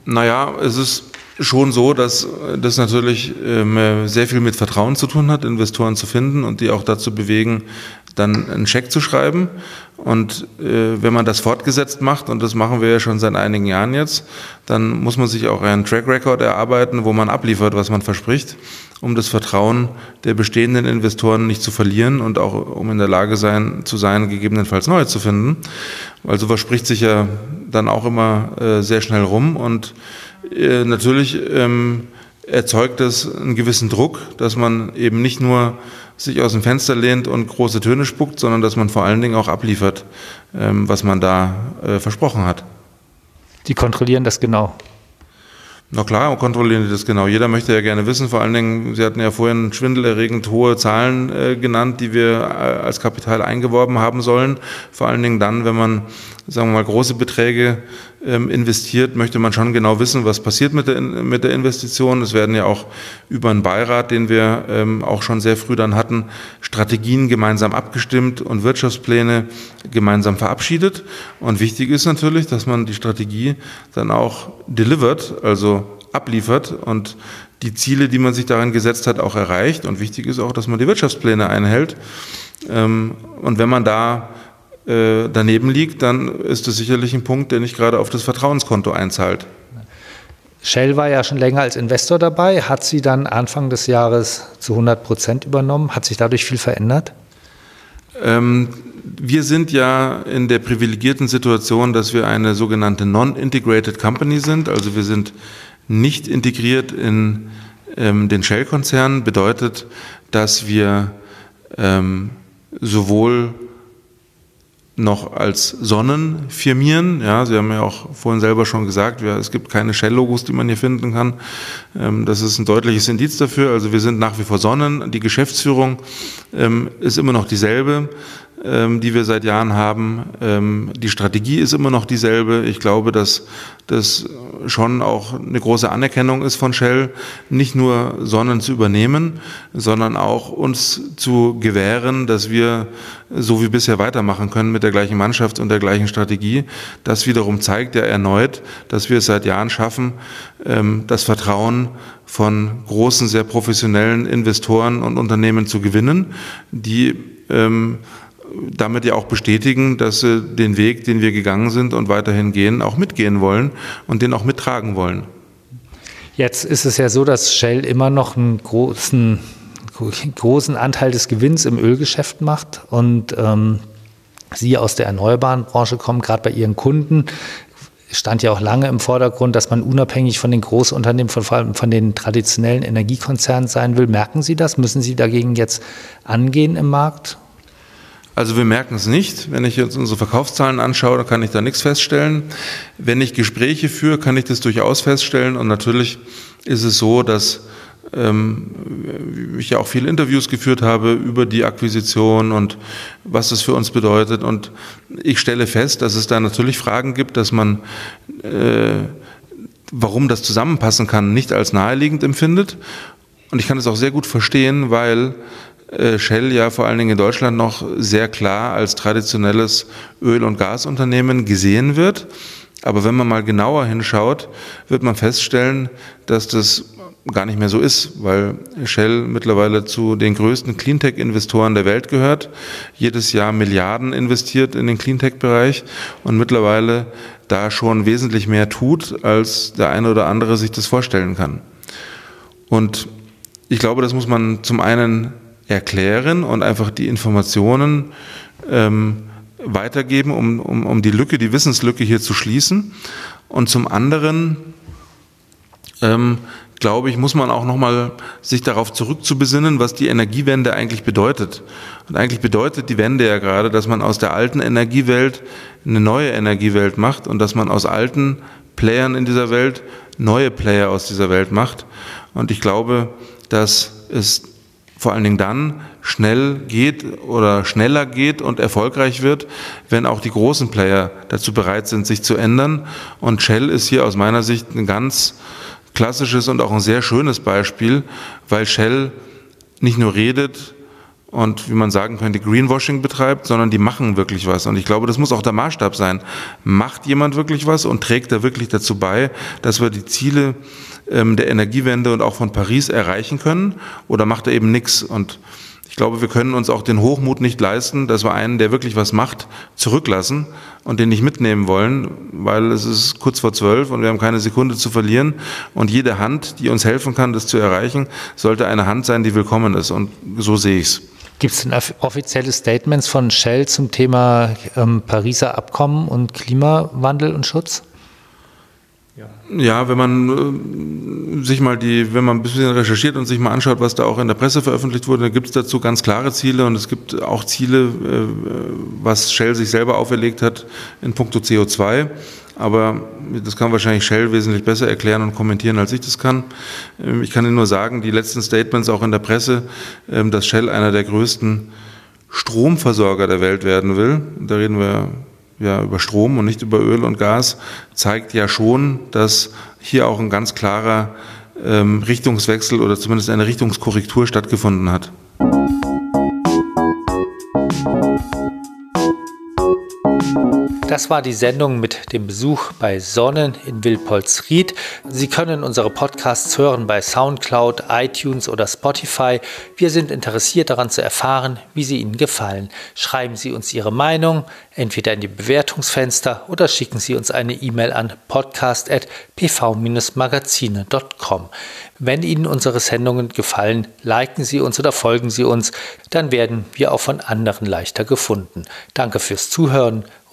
Naja, es ist schon so, dass das natürlich ähm, sehr viel mit Vertrauen zu tun hat, Investoren zu finden und die auch dazu bewegen, dann einen Scheck zu schreiben. Und äh, wenn man das fortgesetzt macht, und das machen wir ja schon seit einigen Jahren jetzt, dann muss man sich auch einen Track Record erarbeiten, wo man abliefert, was man verspricht, um das Vertrauen der bestehenden Investoren nicht zu verlieren und auch um in der Lage sein, zu sein, gegebenenfalls neue zu finden. Weil sowas spricht sich ja dann auch immer äh, sehr schnell rum und äh, natürlich ähm, erzeugt es einen gewissen Druck, dass man eben nicht nur sich aus dem Fenster lehnt und große Töne spuckt, sondern dass man vor allen Dingen auch abliefert, ähm, was man da äh, versprochen hat. Die kontrollieren das genau. Na klar, kontrollieren die das genau. Jeder möchte ja gerne wissen, vor allen Dingen, Sie hatten ja vorhin schwindelerregend hohe Zahlen äh, genannt, die wir äh, als Kapital eingeworben haben sollen. Vor allen Dingen dann, wenn man, sagen wir mal, große Beträge ähm, investiert, möchte man schon genau wissen, was passiert mit der, mit der Investition. Es werden ja auch über einen Beirat, den wir ähm, auch schon sehr früh dann hatten, Strategien gemeinsam abgestimmt und Wirtschaftspläne gemeinsam verabschiedet. Und wichtig ist natürlich, dass man die Strategie dann auch delivert, also abliefert und die Ziele, die man sich daran gesetzt hat, auch erreicht. Und wichtig ist auch, dass man die Wirtschaftspläne einhält. Ähm, und wenn man da äh, daneben liegt, dann ist das sicherlich ein Punkt, der nicht gerade auf das Vertrauenskonto einzahlt. Shell war ja schon länger als Investor dabei, hat sie dann Anfang des Jahres zu 100 Prozent übernommen. Hat sich dadurch viel verändert? Ähm, wir sind ja in der privilegierten Situation, dass wir eine sogenannte Non-Integrated Company sind. Also wir sind nicht integriert in ähm, den Shell-Konzern. Bedeutet, dass wir ähm, sowohl noch als Sonnen firmieren. Ja, Sie haben ja auch vorhin selber schon gesagt, ja, es gibt keine Shell-Logos, die man hier finden kann. Ähm, das ist ein deutliches Indiz dafür. Also wir sind nach wie vor Sonnen. Die Geschäftsführung ähm, ist immer noch dieselbe ähm, die wir seit Jahren haben. Ähm, die Strategie ist immer noch dieselbe. Ich glaube, dass das schon auch eine große Anerkennung ist von Shell, nicht nur Sonnen zu übernehmen, sondern auch uns zu gewähren, dass wir so wie bisher weitermachen können mit der gleichen Mannschaft und der gleichen Strategie. Das wiederum zeigt ja erneut, dass wir es seit Jahren schaffen, ähm, das Vertrauen von großen, sehr professionellen Investoren und Unternehmen zu gewinnen, die ähm, damit ja auch bestätigen, dass sie den Weg, den wir gegangen sind und weiterhin gehen, auch mitgehen wollen und den auch mittragen wollen. Jetzt ist es ja so, dass Shell immer noch einen großen, großen Anteil des Gewinns im Ölgeschäft macht und ähm, Sie aus der erneuerbaren Branche kommen, gerade bei Ihren Kunden stand ja auch lange im Vordergrund, dass man unabhängig von den Großunternehmen, von, vor allem von den traditionellen Energiekonzernen sein will. Merken Sie das? Müssen Sie dagegen jetzt angehen im Markt? Also wir merken es nicht. Wenn ich jetzt unsere Verkaufszahlen anschaue, dann kann ich da nichts feststellen. Wenn ich Gespräche führe, kann ich das durchaus feststellen. Und natürlich ist es so, dass ähm, ich ja auch viele Interviews geführt habe über die Akquisition und was das für uns bedeutet. Und ich stelle fest, dass es da natürlich Fragen gibt, dass man, äh, warum das zusammenpassen kann, nicht als naheliegend empfindet. Und ich kann es auch sehr gut verstehen, weil Shell ja vor allen Dingen in Deutschland noch sehr klar als traditionelles Öl- und Gasunternehmen gesehen wird. Aber wenn man mal genauer hinschaut, wird man feststellen, dass das gar nicht mehr so ist, weil Shell mittlerweile zu den größten Cleantech-Investoren der Welt gehört, jedes Jahr Milliarden investiert in den Cleantech-Bereich und mittlerweile da schon wesentlich mehr tut, als der eine oder andere sich das vorstellen kann. Und ich glaube, das muss man zum einen erklären und einfach die Informationen ähm, weitergeben, um, um, um die Lücke, die Wissenslücke hier zu schließen. Und zum anderen ähm, glaube ich, muss man auch nochmal sich darauf zurückzubesinnen, was die Energiewende eigentlich bedeutet. Und eigentlich bedeutet die Wende ja gerade, dass man aus der alten Energiewelt eine neue Energiewelt macht und dass man aus alten Playern in dieser Welt neue Player aus dieser Welt macht. Und ich glaube, dass es vor allen Dingen dann schnell geht oder schneller geht und erfolgreich wird, wenn auch die großen Player dazu bereit sind, sich zu ändern. Und Shell ist hier aus meiner Sicht ein ganz klassisches und auch ein sehr schönes Beispiel, weil Shell nicht nur redet und wie man sagen könnte, Greenwashing betreibt, sondern die machen wirklich was. Und ich glaube, das muss auch der Maßstab sein. Macht jemand wirklich was und trägt er wirklich dazu bei, dass wir die Ziele ähm, der Energiewende und auch von Paris erreichen können? Oder macht er eben nichts? Und ich glaube, wir können uns auch den Hochmut nicht leisten, dass wir einen, der wirklich was macht, zurücklassen und den nicht mitnehmen wollen, weil es ist kurz vor zwölf und wir haben keine Sekunde zu verlieren. Und jede Hand, die uns helfen kann, das zu erreichen, sollte eine Hand sein, die willkommen ist. Und so sehe ich es. Gibt es denn offizielle Statements von Shell zum Thema ähm, Pariser Abkommen und Klimawandel und Schutz? Ja, wenn man äh, sich mal die, wenn man ein bisschen recherchiert und sich mal anschaut, was da auch in der Presse veröffentlicht wurde, dann gibt es dazu ganz klare Ziele und es gibt auch Ziele, äh, was Shell sich selber auferlegt hat in puncto CO2. Aber das kann wahrscheinlich Shell wesentlich besser erklären und kommentieren, als ich das kann. Ähm, ich kann Ihnen nur sagen, die letzten Statements auch in der Presse, ähm, dass Shell einer der größten Stromversorger der Welt werden will. Da reden wir ja, über Strom und nicht über Öl und Gas, zeigt ja schon, dass hier auch ein ganz klarer ähm, Richtungswechsel oder zumindest eine Richtungskorrektur stattgefunden hat. Das war die Sendung mit dem Besuch bei Sonnen in Wildpolsried. Sie können unsere Podcasts hören bei SoundCloud, iTunes oder Spotify. Wir sind interessiert daran zu erfahren, wie sie Ihnen gefallen. Schreiben Sie uns Ihre Meinung entweder in die Bewertungsfenster oder schicken Sie uns eine E-Mail an podcast.pv-magazine.com. Wenn Ihnen unsere Sendungen gefallen, liken Sie uns oder folgen Sie uns, dann werden wir auch von anderen leichter gefunden. Danke fürs Zuhören